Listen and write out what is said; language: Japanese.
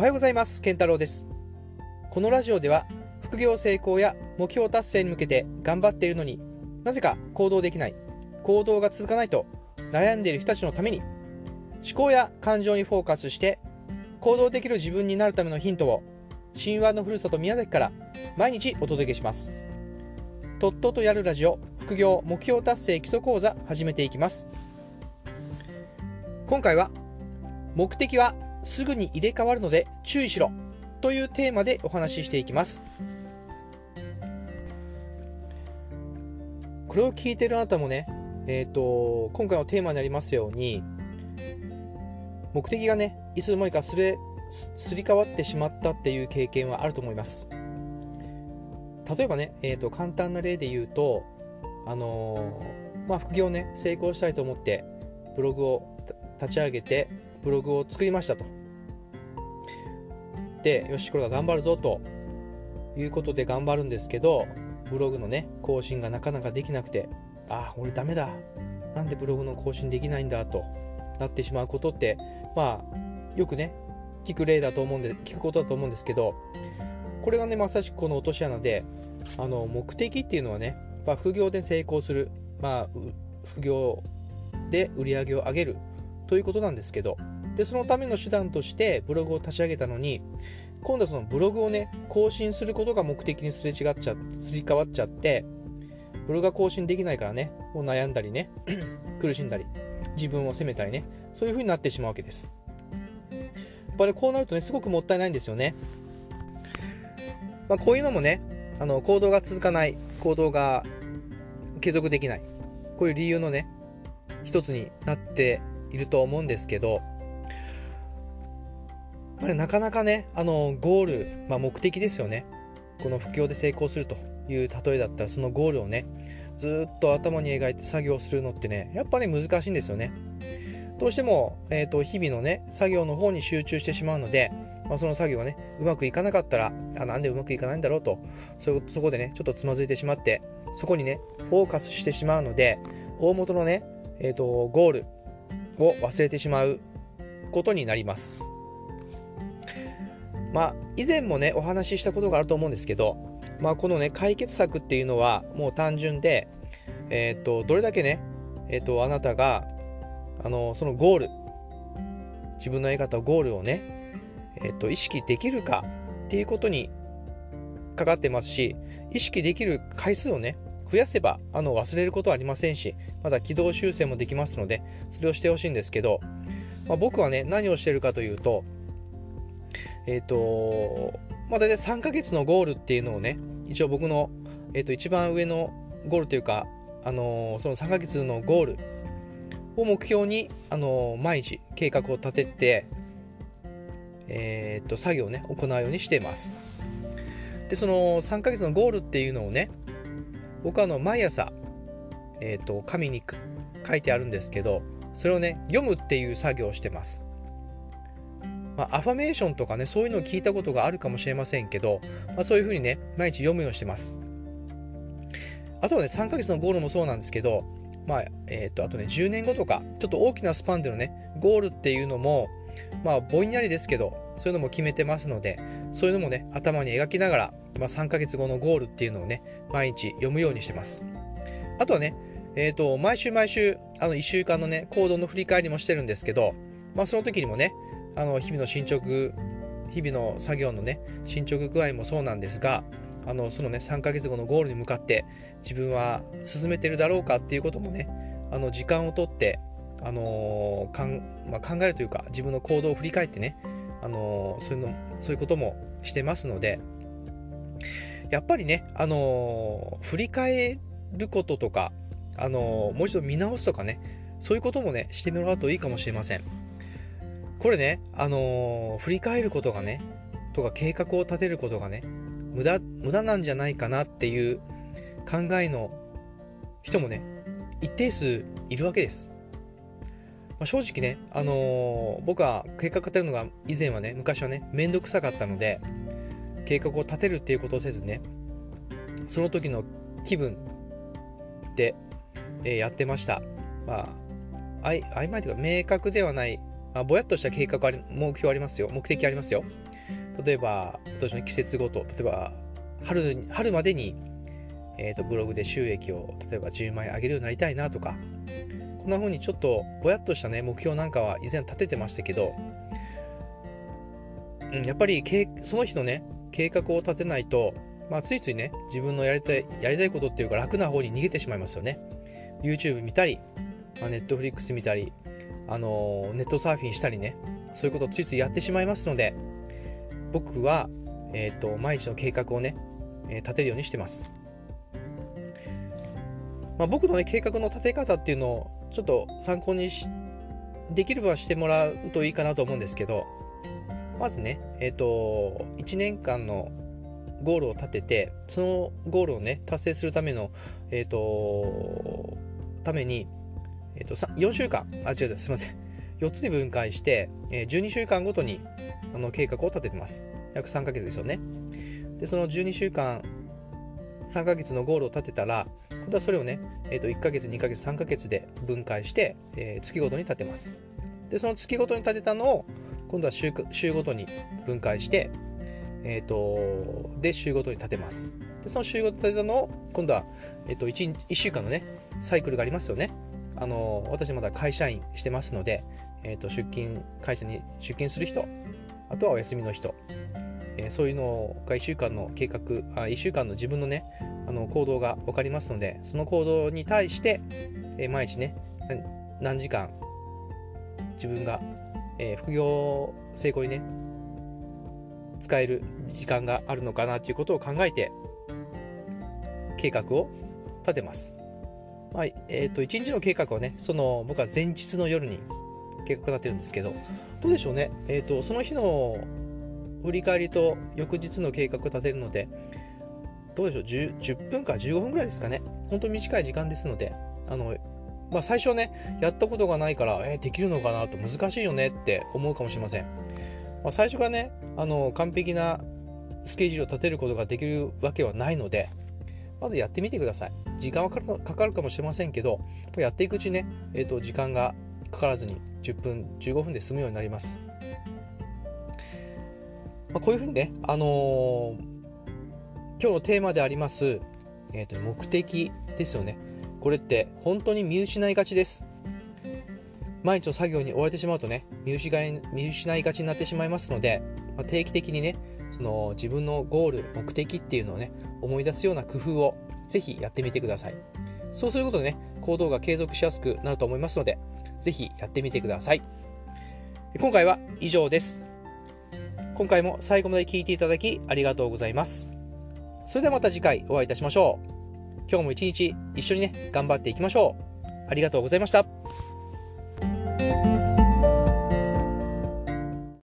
おはようございます。健太郎です。このラジオでは副業成功や目標達成に向けて頑張っているのになぜか行動できない行動が続かないと悩んでいる人たちのために思考や感情にフォーカスして行動できる自分になるためのヒントを神話のふるさと宮崎から毎日お届けします。とっととやるラジオ副業目標達成基礎講座始めていきます。今回は目的はすぐに入れ替わるので注意しろ。というテーマでお話ししていきます。これを聞いてるあなたもねえっ、ー、と今回のテーマになりますように目的がねいつの間にかすれすり替わってしまったっていう経験はあると思います。例えばね、えーと、と簡単な例で言うとあのー、まあ副業ね成功したいと思ってブログを立ち上げてブログを作りましたと。で、よし、これが頑張るぞということで頑張るんですけど、ブログのね、更新がなかなかできなくて、ああ、俺ダメだ。なんでブログの更新できないんだとなってしまうことって、まあ、よくね、聞く例だと思うんで、聞くことだと思うんですけど、これがね、まさしくこの落とし穴で、あの、目的っていうのはね、まあ、副業で成功する、まあ、副業で売り上げを上げるということなんですけど、で、そのための手段としてブログを立ち上げたのに、今度はそのブログをね、更新することが目的にすれ違っちゃ、すり替わっちゃって、ブログが更新できないからね、もう悩んだりね、苦しんだり、自分を責めたりね、そういう風になってしまうわけです。やっぱりこうなるとね、すごくもったいないんですよね。まあ、こういうのもね、あの行動が続かない、行動が継続できない、こういう理由のね、一つになっていると思うんですけど、ぱりなかなかね、あの、ゴール、まあ、目的ですよね。この不況で成功するという例えだったら、そのゴールをね、ずっと頭に描いて作業するのってね、やっぱり難しいんですよね。どうしても、えっ、ー、と、日々のね、作業の方に集中してしまうので、まあ、その作業がね、うまくいかなかったら、あ、なんでうまくいかないんだろうと、そ、そこでね、ちょっとつまずいてしまって、そこにね、フォーカスしてしまうので、大元のね、えっ、ー、と、ゴール、を忘れてしまうことになります。まあ、以前もね、お話ししたことがあると思うんですけど、まあ、このね、解決策っていうのはもう単純で、え、ー、と、どれだけね、え、ー、と、あなたが、あの、そのゴール、自分のやり方、ゴールをね、えっ、ー、と、意識できるかっていうことにかかってますし、意識できる回数をね、増やせばあの忘れることはありませんし、まだ軌道修正もできますので、それをしてほしいんですけど、まあ、僕はね、何をしてるかというと、えっ、ー、と、まあ、大体3ヶ月のゴールっていうのをね、一応僕の、えー、と一番上のゴールというか、あの、その3ヶ月のゴールを目標に、あの、毎日計画を立てて、えっ、と、作業をね、行うようにしています。で、その3ヶ月のゴールっていうのをね、僕はあの毎朝、えっ、と、紙に書いてあるんですけど、それをね、読むっていう作業をしてます。まあ、アファメーションとかね、そういうのを聞いたことがあるかもしれませんけど、まあ、そういうふうにね、毎日読むようにしてます。あとはね、3ヶ月のゴールもそうなんですけど、まあ、えっ、ー、と、あとね、10年後とか、ちょっと大きなスパンでのね、ゴールっていうのも、まあ、ぼんやりですけど、そういうのも決めてますので、そういうのもね、頭に描きながら、まあ、3ヶ月後のゴールっていうのをね、毎日読むようにしてます。あとはね、えっ、ー、と、毎週毎週、あの、1週間のね、行動の振り返りもしてるんですけど、まあ、その時にもね、あの、日々の進捗、日々の作業のね、進捗具合もそうなんですが、あの、そのね、3ヶ月後のゴールに向かって、自分は進めてるだろうかっていうこともね、あの、時間をとって、あの、かんまあ、考えるというか、自分の行動を振り返ってね、あの、そういうの、そういうこともしてますので、やっぱりね、あの、振り返ることとか、あの、もう一度見直すとかね、そういうこともね、してもらうといいかもしれません。これね、あのー、振り返ることがね、とか計画を立てることがね、無駄、無駄なんじゃないかなっていう考えの人もね、一定数いるわけです。まあ、正直ね、あのー、僕は計画立てるのが以前はね、昔はね、めんどくさかったので、計画を立てるっていうことをせずね、その時の気分で、えー、やってました。まあ、あい曖昧というか明確ではない、あ、ぼやっとした計画あり、目標ありますよ。目的ありますよ。例えば、今年の季節ごと、例えば、春春までに、えーと、ブログで収益を例えば10万円上げるようになりたいなとか、こんな風にちょっとぼやっとしたね、目標なんかは以前立ててましたけど、うん、やっぱりその日のね、計画を立てないと、まあ、ついついね、自分のやりたい、やりたいことっていうか楽な方に逃げてしまいますよね。YouTube 見たり、まあ、Netflix 見たり、あの、ネットサーフィンしたりね、そういうことをついついやってしまいますので、僕は、えっ、ー、と、毎日の計画をね、えー、立てるようにしてます。まあ、僕のね、計画の立て方っていうのを、ちょっと参考にし、できればしてもらうといいかなと思うんですけど、まずね、えっ、ー、と、1年間のゴールを立てて、そのゴールをね、達成するための、えっ、ー、と、ために、えっ、ー、と、4週間、あ、違う、すいません。4つに分解して、え12週間ごとにあの計画を立ててます。約3ヶ月ですよね。で、その12週間、3ヶ月のゴールを立てたら、今度はそれをね、えー、と1ヶ月、2ヶ月、3ヶ月で分解して、えー、月ごとに立てます。で、その月ごとに立てたのを、今度は週週ごとに分解して、えっ、ー、と、で、週ごとに立てます。で、その週ごとに立てたのを、今度は、えっ、と1、1週間のね、サイクルがありますよね。あの、私まだ会社員してますので、えっ、ー、と、出勤、会社に出勤する人、あとはお休みの人、えー、そういうのが1週間の計画、あ1週間の自分のね、あの行動が分かりますので、その行動に対して、えー、毎日ね、何時間自分が、えー、副業成功にね、使える時間があるのかなということを考えて、計画を立てます。まあ、え、ー、と、1日の計画はね、その、僕は前日の夜に計画立てるんですけど、どうでしょうね。え、ー、と、その日の振り返りと翌日の計画を立てるので、どうでしょう 10, 10分か15分ぐらいですかね。本当に短い時間ですので、あの、まあ、最初ね、やったことがないから、えー、できるのかなと難しいよねって思うかもしれません。まあ、最初からね、あの、完璧なスケジュールを立てることができるわけはないので、まずやってみてください。時間はかかるかもしれませんけど、やっていくうちね、え、ー、と、時間がかからずに10分、15分で済むようになります。まあ、こういうふうにね、あのー、今日のテーマであります、えー、と目的ですよね。これって本当に見失いがちです。毎日の作業に追われてしまうとね、見失い見失いがちになってしまいますので、まあ、定期的にね、その自分のゴール、目的っていうのをね、思い出すような工夫をぜひやってみてください。そうすることでね、行動が継続しやすくなると思いますので、ぜひやってみてください。今回は以上です。今回も最後まで聞いていただきありがとうございます。それではまた次回お会いいたしましょう。今日も一日一緒にね、頑張っていきましょう。ありがとうございました。